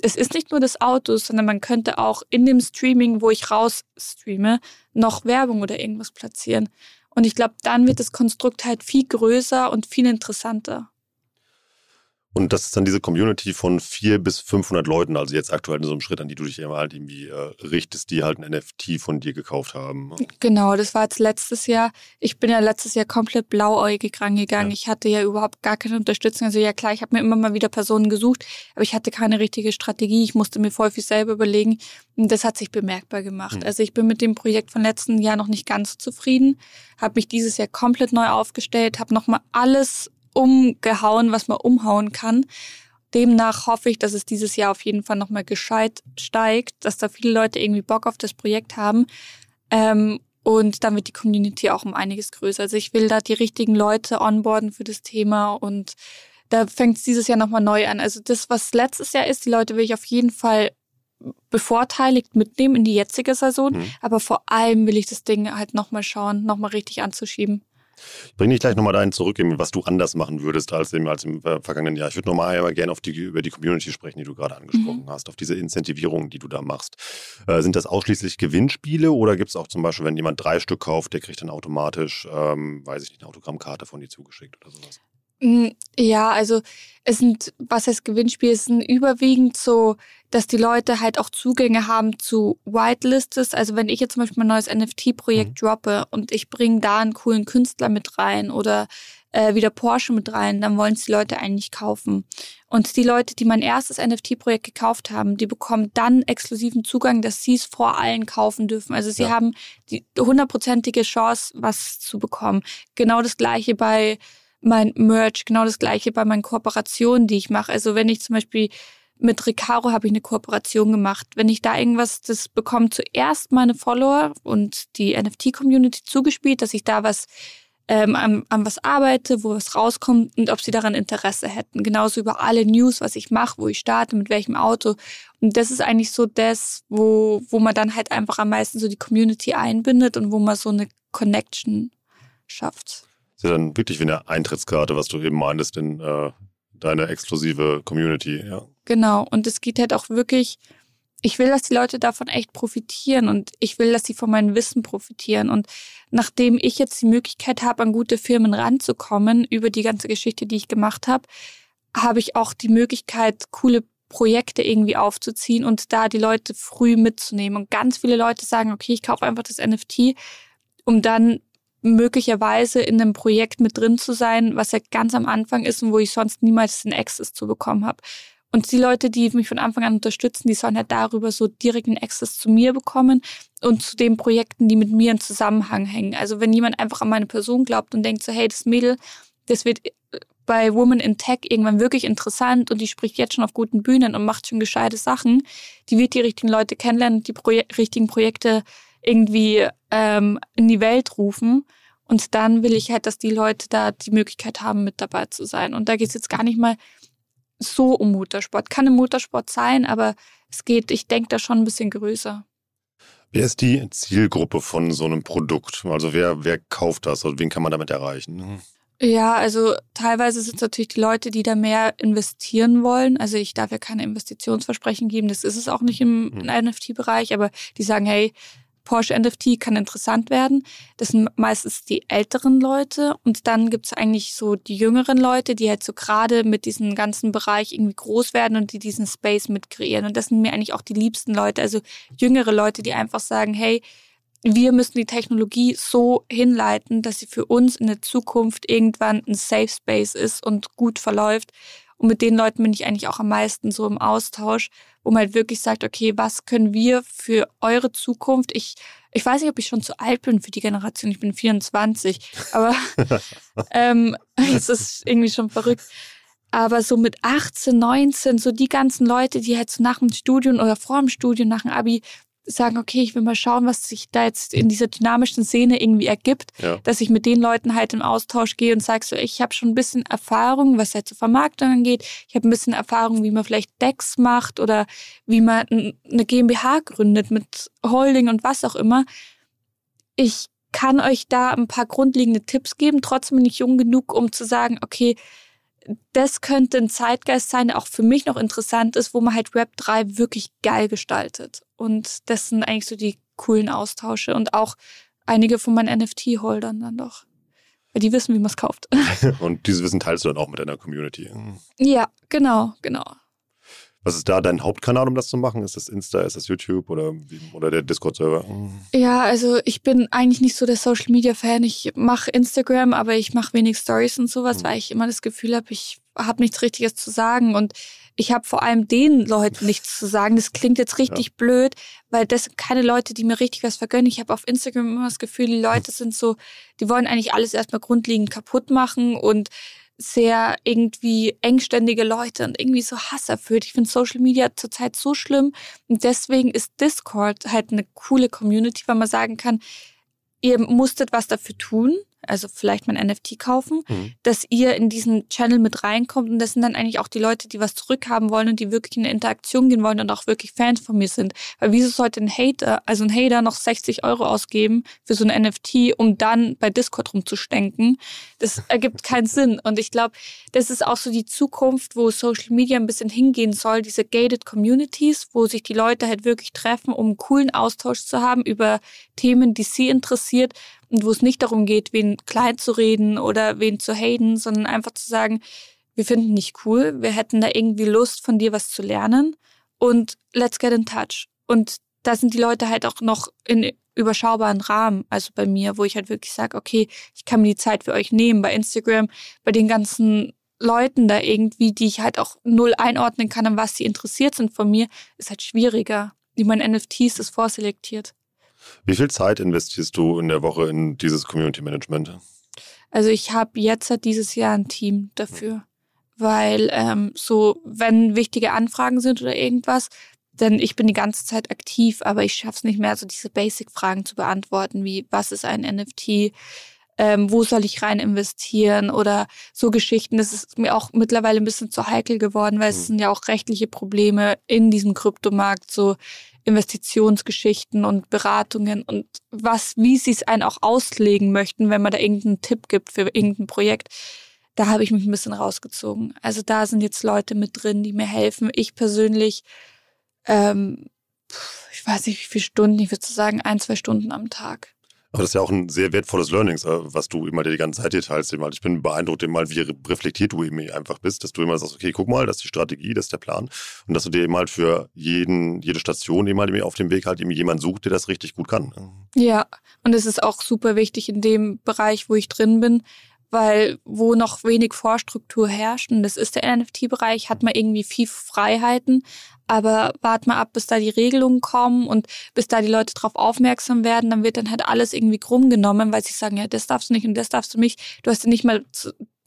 es ist nicht nur das Auto, sondern man könnte auch in dem Streaming, wo ich raus streame, noch Werbung oder irgendwas platzieren. Und ich glaube, dann wird das Konstrukt halt viel größer und viel interessanter. Und das ist dann diese Community von vier bis 500 Leuten, also jetzt aktuell in so einem Schritt, an die du dich immer halt irgendwie äh, richtest, die halt ein NFT von dir gekauft haben. Genau, das war jetzt letztes Jahr. Ich bin ja letztes Jahr komplett blauäugig rangegangen. Ja. Ich hatte ja überhaupt gar keine Unterstützung. Also ja klar, ich habe mir immer mal wieder Personen gesucht, aber ich hatte keine richtige Strategie. Ich musste mir voll viel selber überlegen. Und das hat sich bemerkbar gemacht. Mhm. Also ich bin mit dem Projekt von letzten Jahr noch nicht ganz zufrieden, habe mich dieses Jahr komplett neu aufgestellt, habe nochmal alles umgehauen, was man umhauen kann. demnach hoffe ich, dass es dieses Jahr auf jeden Fall nochmal gescheit steigt, dass da viele Leute irgendwie Bock auf das Projekt haben. Ähm, und dann wird die Community auch um einiges größer. Also ich will da die richtigen Leute onboarden für das Thema und da fängt es dieses Jahr nochmal neu an. Also das, was letztes Jahr ist, die Leute will ich auf jeden Fall bevorteiligt mitnehmen in die jetzige Saison. Mhm. Aber vor allem will ich das Ding halt nochmal schauen, nochmal richtig anzuschieben. Ich bringe dich gleich nochmal dahin zurück, was du anders machen würdest als im, als im äh, vergangenen Jahr. Ich würde nochmal aber gerne auf die, über die Community sprechen, die du gerade angesprochen mhm. hast, auf diese Incentivierung, die du da machst. Äh, sind das ausschließlich Gewinnspiele oder gibt es auch zum Beispiel, wenn jemand drei Stück kauft, der kriegt dann automatisch, ähm, weiß ich nicht, eine Autogrammkarte von dir zugeschickt oder sowas? Mm, ja, also es sind, was heißt Gewinnspiel, es sind überwiegend so, dass die Leute halt auch Zugänge haben zu Whitelists. Also wenn ich jetzt zum Beispiel mein neues NFT-Projekt mhm. droppe und ich bringe da einen coolen Künstler mit rein oder äh, wieder Porsche mit rein, dann wollen es die Leute eigentlich kaufen. Und die Leute, die mein erstes NFT-Projekt gekauft haben, die bekommen dann exklusiven Zugang, dass sie es vor allen kaufen dürfen. Also sie ja. haben die hundertprozentige Chance, was zu bekommen. Genau das gleiche bei mein Merch, genau das gleiche bei meinen Kooperationen, die ich mache. Also wenn ich zum Beispiel mit Recaro habe ich eine Kooperation gemacht. Wenn ich da irgendwas, das bekommen zuerst meine Follower und die NFT-Community zugespielt, dass ich da was ähm, an, an was arbeite, wo was rauskommt und ob sie daran Interesse hätten. Genauso über alle News, was ich mache, wo ich starte, mit welchem Auto. Und das ist eigentlich so das, wo, wo man dann halt einfach am meisten so die Community einbindet und wo man so eine Connection schafft. Ist ja dann wirklich wie eine Eintrittskarte, was du eben meintest in äh, deine exklusive Community, ja. Genau. Und es geht halt auch wirklich, ich will, dass die Leute davon echt profitieren und ich will, dass sie von meinem Wissen profitieren. Und nachdem ich jetzt die Möglichkeit habe, an gute Firmen ranzukommen über die ganze Geschichte, die ich gemacht habe, habe ich auch die Möglichkeit, coole Projekte irgendwie aufzuziehen und da die Leute früh mitzunehmen. Und ganz viele Leute sagen, okay, ich kaufe einfach das NFT, um dann möglicherweise in einem Projekt mit drin zu sein, was ja ganz am Anfang ist und wo ich sonst niemals den Access zu bekommen habe. Und die Leute, die mich von Anfang an unterstützen, die sollen halt darüber so direkten Access zu mir bekommen und zu den Projekten, die mit mir in Zusammenhang hängen. Also wenn jemand einfach an meine Person glaubt und denkt so, hey, das Mädel, das wird bei Women in Tech irgendwann wirklich interessant und die spricht jetzt schon auf guten Bühnen und macht schon gescheite Sachen, die wird die richtigen Leute kennenlernen, die Proje richtigen Projekte irgendwie ähm, in die Welt rufen. Und dann will ich halt, dass die Leute da die Möglichkeit haben, mit dabei zu sein. Und da geht es jetzt gar nicht mal so um Motorsport. Kann im Motorsport sein, aber es geht, ich denke, da schon ein bisschen größer. Wer ist die Zielgruppe von so einem Produkt? Also wer, wer kauft das und wen kann man damit erreichen? Ja, also teilweise sind es natürlich die Leute, die da mehr investieren wollen. Also ich darf ja keine Investitionsversprechen geben, das ist es auch nicht im hm. NFT-Bereich, aber die sagen, hey, Porsche NFT kann interessant werden. Das sind meistens die älteren Leute und dann gibt es eigentlich so die jüngeren Leute, die halt so gerade mit diesem ganzen Bereich irgendwie groß werden und die diesen Space mit kreieren. Und das sind mir eigentlich auch die liebsten Leute, also jüngere Leute, die einfach sagen, hey, wir müssen die Technologie so hinleiten, dass sie für uns in der Zukunft irgendwann ein Safe Space ist und gut verläuft. Und mit den Leuten bin ich eigentlich auch am meisten so im Austausch, wo man halt wirklich sagt, okay, was können wir für eure Zukunft? Ich, ich weiß nicht, ob ich schon zu alt bin für die Generation. Ich bin 24, aber ähm, es ist irgendwie schon verrückt. Aber so mit 18, 19, so die ganzen Leute, die halt so nach dem Studium oder vor dem Studium, nach dem Abi sagen, okay, ich will mal schauen, was sich da jetzt in dieser dynamischen Szene irgendwie ergibt, ja. dass ich mit den Leuten halt im Austausch gehe und sage so, ich habe schon ein bisschen Erfahrung, was halt zur Vermarktung angeht. Ich habe ein bisschen Erfahrung, wie man vielleicht Decks macht oder wie man eine GmbH gründet mit Holding und was auch immer. Ich kann euch da ein paar grundlegende Tipps geben. Trotzdem bin ich jung genug, um zu sagen, okay, das könnte ein Zeitgeist sein, der auch für mich noch interessant ist, wo man halt Web 3 wirklich geil gestaltet. Und das sind eigentlich so die coolen Austausche und auch einige von meinen NFT-Holdern dann doch. Weil die wissen, wie man es kauft. und dieses Wissen teilst du dann auch mit deiner Community. Ja, genau, genau. Was ist da dein Hauptkanal, um das zu machen? Ist das Insta, ist das YouTube oder, oder der Discord-Server? Ja, also ich bin eigentlich nicht so der Social-Media-Fan. Ich mache Instagram, aber ich mache wenig Stories und sowas, mhm. weil ich immer das Gefühl habe, ich habe nichts Richtiges zu sagen und ich habe vor allem den Leuten nichts zu sagen. Das klingt jetzt richtig ja. blöd, weil das sind keine Leute, die mir richtig was vergönnen. Ich habe auf Instagram immer das Gefühl, die Leute sind so, die wollen eigentlich alles erstmal grundlegend kaputt machen und sehr irgendwie engständige Leute und irgendwie so hasserfüllt. Ich finde Social Media zurzeit so schlimm und deswegen ist Discord halt eine coole Community, weil man sagen kann, ihr musstet was dafür tun also vielleicht mein NFT kaufen, mhm. dass ihr in diesen Channel mit reinkommt und das sind dann eigentlich auch die Leute, die was zurückhaben wollen und die wirklich in eine Interaktion gehen wollen und auch wirklich Fans von mir sind. Weil wieso sollte ein Hater, also ein Hater noch 60 Euro ausgeben für so ein NFT, um dann bei Discord rumzustenken? Das ergibt keinen Sinn. Und ich glaube, das ist auch so die Zukunft, wo Social Media ein bisschen hingehen soll, diese gated Communities, wo sich die Leute halt wirklich treffen, um einen coolen Austausch zu haben über Themen, die sie interessiert und wo es nicht darum geht, wen klein zu reden oder wen zu haten, sondern einfach zu sagen, wir finden dich cool, wir hätten da irgendwie Lust, von dir was zu lernen und let's get in touch. Und da sind die Leute halt auch noch in überschaubaren Rahmen, also bei mir, wo ich halt wirklich sage, okay, ich kann mir die Zeit für euch nehmen. Bei Instagram, bei den ganzen Leuten da irgendwie, die ich halt auch null einordnen kann, an was sie interessiert sind von mir, ist halt schwieriger. Wie mein NFTs ist vorselektiert. Wie viel Zeit investierst du in der Woche in dieses Community Management? Also ich habe jetzt dieses Jahr ein Team dafür, weil ähm, so, wenn wichtige Anfragen sind oder irgendwas, denn ich bin die ganze Zeit aktiv, aber ich schaffe es nicht mehr, so diese Basic-Fragen zu beantworten, wie was ist ein NFT, ähm, wo soll ich rein investieren oder so Geschichten. Das ist mir auch mittlerweile ein bisschen zu heikel geworden, weil es hm. sind ja auch rechtliche Probleme in diesem Kryptomarkt, so Investitionsgeschichten und Beratungen und was, wie sie es einen auch auslegen möchten, wenn man da irgendeinen Tipp gibt für irgendein Projekt. Da habe ich mich ein bisschen rausgezogen. Also da sind jetzt Leute mit drin, die mir helfen. Ich persönlich, ähm, ich weiß nicht, wie viele Stunden, ich würde sagen, ein, zwei Stunden am Tag. Aber das ist ja auch ein sehr wertvolles Learning, äh, was du immer die ganze Zeit teilst. Ich bin beeindruckt, wie reflektiert du eben einfach bist, dass du immer sagst, okay, guck mal, das ist die Strategie, das ist der Plan. Und dass du dir eben halt für jeden, jede Station eben halt auf dem Weg halt eben jemand sucht, der das richtig gut kann. Ja, und es ist auch super wichtig in dem Bereich, wo ich drin bin, weil wo noch wenig Vorstruktur herrscht, und das ist der NFT-Bereich, hat man irgendwie viel Freiheiten, aber wart mal ab, bis da die Regelungen kommen und bis da die Leute drauf aufmerksam werden, dann wird dann halt alles irgendwie krumm genommen, weil sie sagen, ja, das darfst du nicht und das darfst du nicht. Du hast ja nicht mal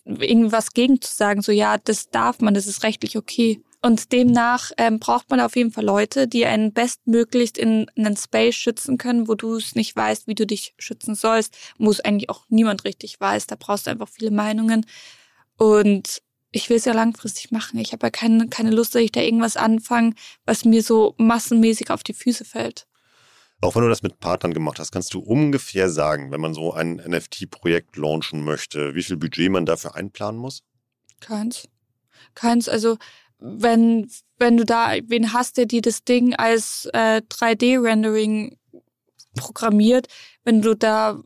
irgendwas gegen zu sagen, so ja, das darf man, das ist rechtlich okay. Und demnach ähm, braucht man auf jeden Fall Leute, die einen bestmöglichst in, in einen Space schützen können, wo du es nicht weißt, wie du dich schützen sollst, wo es eigentlich auch niemand richtig weiß. Da brauchst du einfach viele Meinungen. Und ich will es ja langfristig machen. Ich habe ja keine, keine Lust, dass ich da irgendwas anfange, was mir so massenmäßig auf die Füße fällt. Auch wenn du das mit Partnern gemacht hast, kannst du ungefähr sagen, wenn man so ein NFT-Projekt launchen möchte, wie viel Budget man dafür einplanen muss? Keins. Keins. Also wenn, wenn du da wen hast, der dir das Ding als äh, 3D-Rendering programmiert, wenn du da,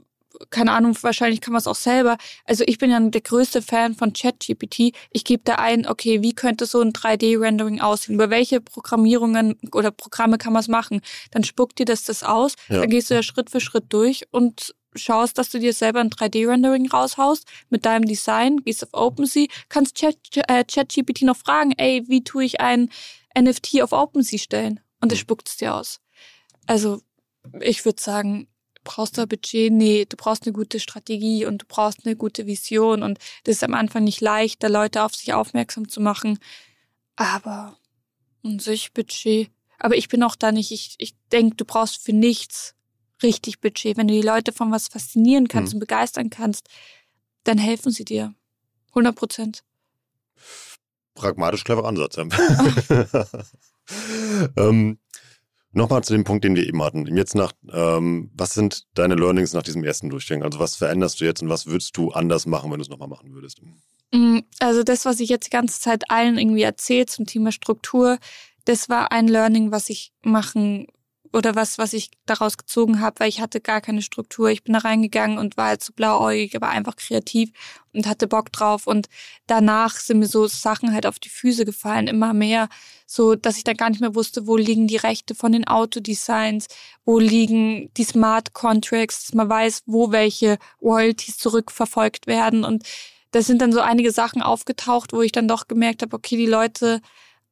keine Ahnung, wahrscheinlich kann man es auch selber. Also ich bin ja der größte Fan von ChatGPT. Ich gebe da ein, okay, wie könnte so ein 3D-Rendering aussehen? Über welche Programmierungen oder Programme kann man es machen? Dann spuckt dir das das aus, ja. dann gehst du ja Schritt für Schritt durch und schaust, dass du dir selber ein 3D-Rendering raushaust mit deinem Design, gehst auf OpenSea, kannst äh, ChatGPT noch fragen, ey, wie tue ich ein NFT auf OpenSea stellen? Und es spuckt es dir aus. Also ich würde sagen, brauchst du ein Budget? Nee, du brauchst eine gute Strategie und du brauchst eine gute Vision und das ist am Anfang nicht leicht, da Leute auf sich aufmerksam zu machen. Aber an sich Budget. Aber ich bin auch da nicht, ich, ich denke, du brauchst für nichts richtig Budget. Wenn du die Leute von was faszinieren kannst mhm. und begeistern kannst, dann helfen sie dir. 100 Prozent. Pragmatisch cleverer Ansatz. ähm, Nochmal zu dem Punkt, den wir eben hatten. Jetzt nach, ähm, was sind deine Learnings nach diesem ersten Durchgang? Also was veränderst du jetzt und was würdest du anders machen, wenn du es nochmal machen würdest? Mm, also das, was ich jetzt die ganze Zeit allen irgendwie erzählt zum Thema Struktur, das war ein Learning, was ich machen oder was, was ich daraus gezogen habe, weil ich hatte gar keine Struktur. Ich bin da reingegangen und war halt so blauäugig, aber einfach kreativ und hatte Bock drauf. Und danach sind mir so Sachen halt auf die Füße gefallen, immer mehr, so dass ich dann gar nicht mehr wusste, wo liegen die Rechte von den Autodesigns, wo liegen die Smart Contracts, dass man weiß, wo welche Royalties zurückverfolgt werden. Und da sind dann so einige Sachen aufgetaucht, wo ich dann doch gemerkt habe, okay, die Leute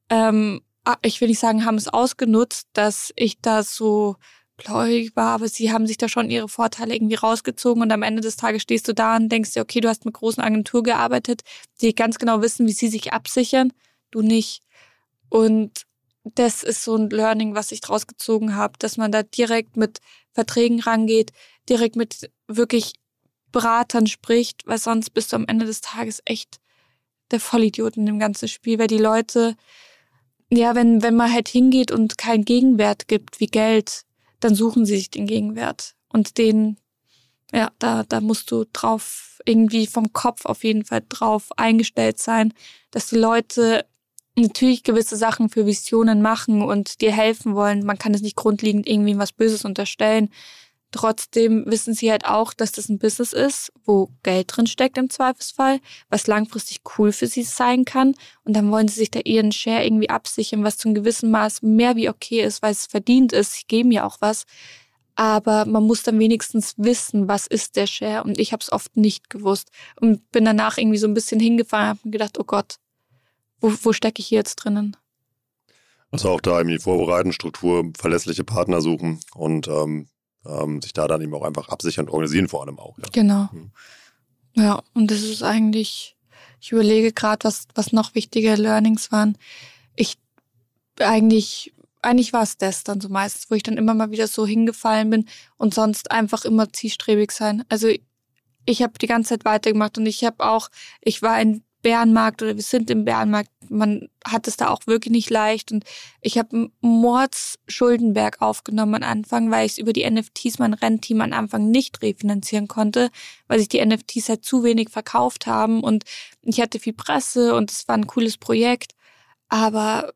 ähm, ich will nicht sagen, haben es ausgenutzt, dass ich da so blauäugig war, aber sie haben sich da schon ihre Vorteile irgendwie rausgezogen und am Ende des Tages stehst du da und denkst dir, okay, du hast mit großen Agentur gearbeitet, die ganz genau wissen, wie sie sich absichern, du nicht. Und das ist so ein Learning, was ich draus gezogen habe, dass man da direkt mit Verträgen rangeht, direkt mit wirklich Beratern spricht, weil sonst bist du am Ende des Tages echt der Vollidiot in dem ganzen Spiel, weil die Leute, ja, wenn, wenn man halt hingeht und keinen Gegenwert gibt wie Geld, dann suchen sie sich den Gegenwert. Und den, ja, da, da musst du drauf irgendwie vom Kopf auf jeden Fall drauf eingestellt sein, dass die Leute natürlich gewisse Sachen für Visionen machen und dir helfen wollen. Man kann es nicht grundlegend irgendwie was Böses unterstellen. Trotzdem wissen sie halt auch, dass das ein Business ist, wo Geld drin steckt im Zweifelsfall, was langfristig cool für sie sein kann. Und dann wollen sie sich da ihren Share irgendwie absichern, was zu einem gewissen Maß mehr wie okay ist, weil es verdient ist. Sie geben ja auch was. Aber man muss dann wenigstens wissen, was ist der Share. Und ich habe es oft nicht gewusst und bin danach irgendwie so ein bisschen hingefahren und gedacht, oh Gott, wo, wo stecke ich hier jetzt drinnen? Also auch da irgendwie vorbereiten, Struktur, verlässliche Partner suchen und ähm, ähm, sich da dann eben auch einfach absichern und organisieren vor allem auch. Ja. Genau. Mhm. Ja, und das ist eigentlich, ich überlege gerade, was, was noch wichtige Learnings waren. Ich eigentlich, eigentlich war es das dann so meistens, wo ich dann immer mal wieder so hingefallen bin und sonst einfach immer zielstrebig sein. Also ich habe die ganze Zeit weitergemacht und ich habe auch, ich war in Bärenmarkt oder wir sind im Bärenmarkt. Man hat es da auch wirklich nicht leicht. Und ich habe Mords Schuldenberg aufgenommen am Anfang, weil ich über die NFTs mein Rennteam am Anfang nicht refinanzieren konnte, weil sich die NFTs halt zu wenig verkauft haben. Und ich hatte viel Presse und es war ein cooles Projekt. Aber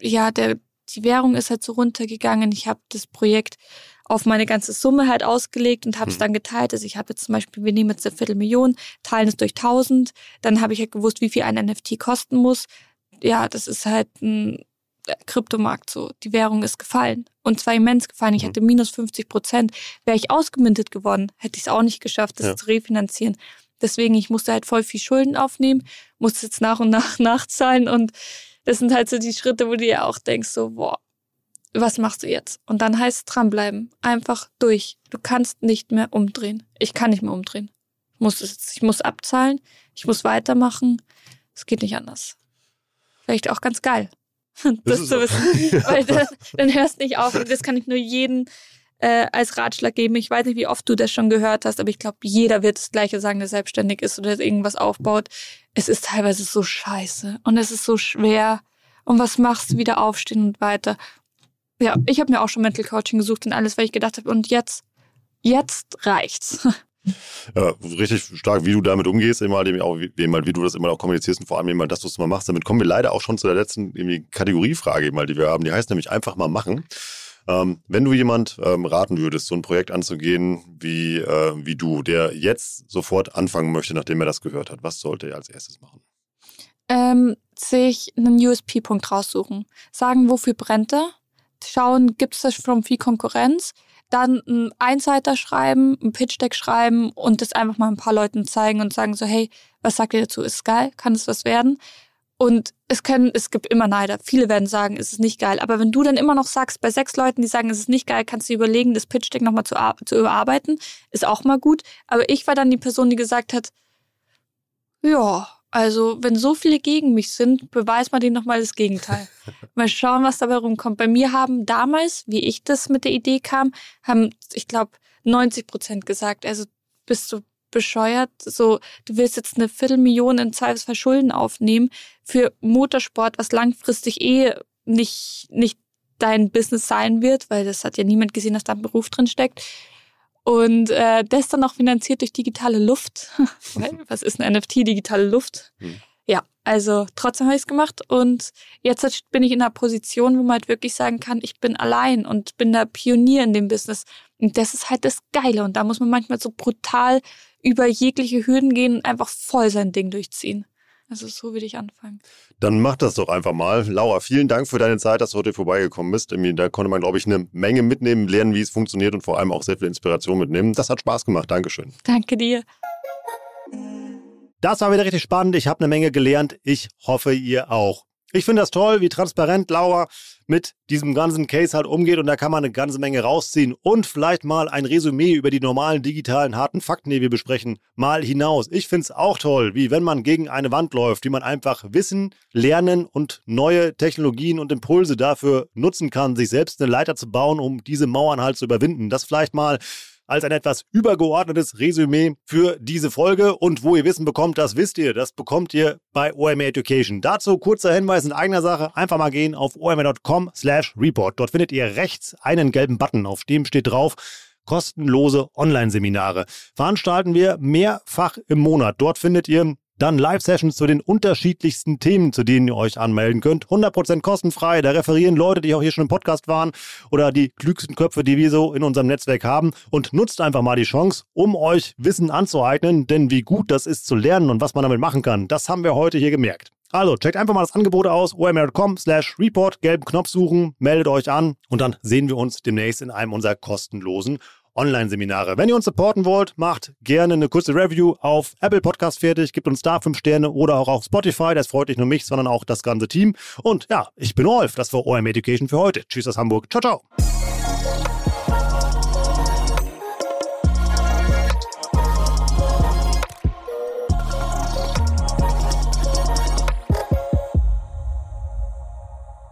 ja, der, die Währung ist halt so runtergegangen. Ich habe das Projekt auf meine ganze Summe halt ausgelegt und habe es hm. dann geteilt. Also ich habe jetzt zum Beispiel, wir nehmen jetzt eine Viertelmillion, teilen es durch 1000, dann habe ich halt gewusst, wie viel ein NFT kosten muss. Ja, das ist halt ein äh, Kryptomarkt so. Die Währung ist gefallen. Und zwar immens gefallen. Ich hm. hatte minus 50 Prozent. Wäre ich ausgemintet geworden, hätte ich es auch nicht geschafft, das ja. zu refinanzieren. Deswegen, ich musste halt voll viel Schulden aufnehmen, musste jetzt nach und nach nachzahlen und das sind halt so die Schritte, wo du dir auch denkst, so, boah, was machst du jetzt? Und dann heißt es dranbleiben. Einfach durch. Du kannst nicht mehr umdrehen. Ich kann nicht mehr umdrehen. Ich muss, ich muss abzahlen. Ich muss weitermachen. Es geht nicht anders. Vielleicht auch ganz geil, das, das zu wissen. Weil dann, dann hörst nicht auf. Und das kann ich nur jedem äh, als Ratschlag geben. Ich weiß nicht, wie oft du das schon gehört hast, aber ich glaube, jeder wird das Gleiche sagen, der selbstständig ist oder irgendwas aufbaut. Es ist teilweise so scheiße und es ist so schwer. Und was machst du? Wieder aufstehen und weiter. Ja, ich habe mir auch schon Mental Coaching gesucht und alles, weil ich gedacht habe, und jetzt, jetzt reicht's. Ja, richtig stark, wie du damit umgehst, eben halt, auch, eben halt, wie du das immer auch kommunizierst und vor allem eben halt, dass du mal machst. Damit kommen wir leider auch schon zu der letzten Kategoriefrage, eben halt, die wir haben. Die heißt nämlich einfach mal machen. Ähm, wenn du jemand ähm, raten würdest, so ein Projekt anzugehen wie, äh, wie du, der jetzt sofort anfangen möchte, nachdem er das gehört hat, was sollte er als erstes machen? Ähm, sich einen USP-Punkt raussuchen. Sagen, wofür brennt er? Schauen, gibt es da schon viel Konkurrenz? Dann ein Einseiter schreiben, ein Pitch-Deck schreiben und das einfach mal ein paar Leuten zeigen und sagen so, hey, was sagt ihr dazu? Ist es geil? Kann es was werden? Und es können, es gibt immer Neider. Viele werden sagen, es ist nicht geil. Aber wenn du dann immer noch sagst, bei sechs Leuten, die sagen, es ist nicht geil, kannst du überlegen, das Pitch-Deck nochmal zu, zu überarbeiten. Ist auch mal gut. Aber ich war dann die Person, die gesagt hat, ja, also, wenn so viele gegen mich sind, beweist man denen nochmal das Gegenteil. mal schauen, was dabei rumkommt. Bei mir haben damals, wie ich das mit der Idee kam, haben, ich glaube, 90 Prozent gesagt, also bist du bescheuert, so, du willst jetzt eine Viertelmillion in Zweifelsfall Schulden aufnehmen für Motorsport, was langfristig eh nicht, nicht dein Business sein wird, weil das hat ja niemand gesehen, dass da ein Beruf drin steckt. Und äh, das dann noch finanziert durch digitale Luft. Was ist ein NFT, digitale Luft? Hm. Ja, also trotzdem habe ich es gemacht und jetzt bin ich in einer Position, wo man halt wirklich sagen kann, ich bin allein und bin der Pionier in dem Business. Und das ist halt das Geile. Und da muss man manchmal so brutal über jegliche Hürden gehen und einfach voll sein Ding durchziehen. Also so würde ich anfangen. Dann mach das doch einfach mal. Laura, vielen Dank für deine Zeit, dass du heute vorbeigekommen bist. Da konnte man, glaube ich, eine Menge mitnehmen, lernen, wie es funktioniert und vor allem auch sehr viel Inspiration mitnehmen. Das hat Spaß gemacht. Dankeschön. Danke dir. Das war wieder richtig spannend. Ich habe eine Menge gelernt. Ich hoffe, ihr auch. Ich finde das toll, wie transparent Laura mit diesem ganzen Case halt umgeht und da kann man eine ganze Menge rausziehen und vielleicht mal ein Resümee über die normalen digitalen harten Fakten, die wir besprechen, mal hinaus. Ich finde es auch toll, wie wenn man gegen eine Wand läuft, wie man einfach Wissen, Lernen und neue Technologien und Impulse dafür nutzen kann, sich selbst eine Leiter zu bauen, um diese Mauern halt zu überwinden. Das vielleicht mal als ein etwas übergeordnetes Resümee für diese Folge. Und wo ihr Wissen bekommt, das wisst ihr. Das bekommt ihr bei OMA Education. Dazu kurzer Hinweis in eigener Sache. Einfach mal gehen auf oma.com slash report. Dort findet ihr rechts einen gelben Button. Auf dem steht drauf, kostenlose Online-Seminare. Veranstalten wir mehrfach im Monat. Dort findet ihr dann Live-Sessions zu den unterschiedlichsten Themen, zu denen ihr euch anmelden könnt. 100% kostenfrei. Da referieren Leute, die auch hier schon im Podcast waren oder die klügsten Köpfe, die wir so in unserem Netzwerk haben. Und nutzt einfach mal die Chance, um euch Wissen anzueignen. Denn wie gut das ist zu lernen und was man damit machen kann, das haben wir heute hier gemerkt. Also checkt einfach mal das Angebot aus, omr.com slash report, gelben Knopf suchen, meldet euch an und dann sehen wir uns demnächst in einem unserer kostenlosen Online-Seminare. Wenn ihr uns supporten wollt, macht gerne eine kurze Review auf Apple Podcast fertig, gebt uns da fünf Sterne oder auch auf Spotify. Das freut nicht nur mich, sondern auch das ganze Team. Und ja, ich bin Rolf. Das war OM Education für heute. Tschüss aus Hamburg. Ciao, ciao.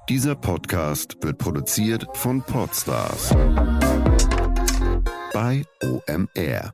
Dieser Podcast wird produziert von Podstars bei OMR.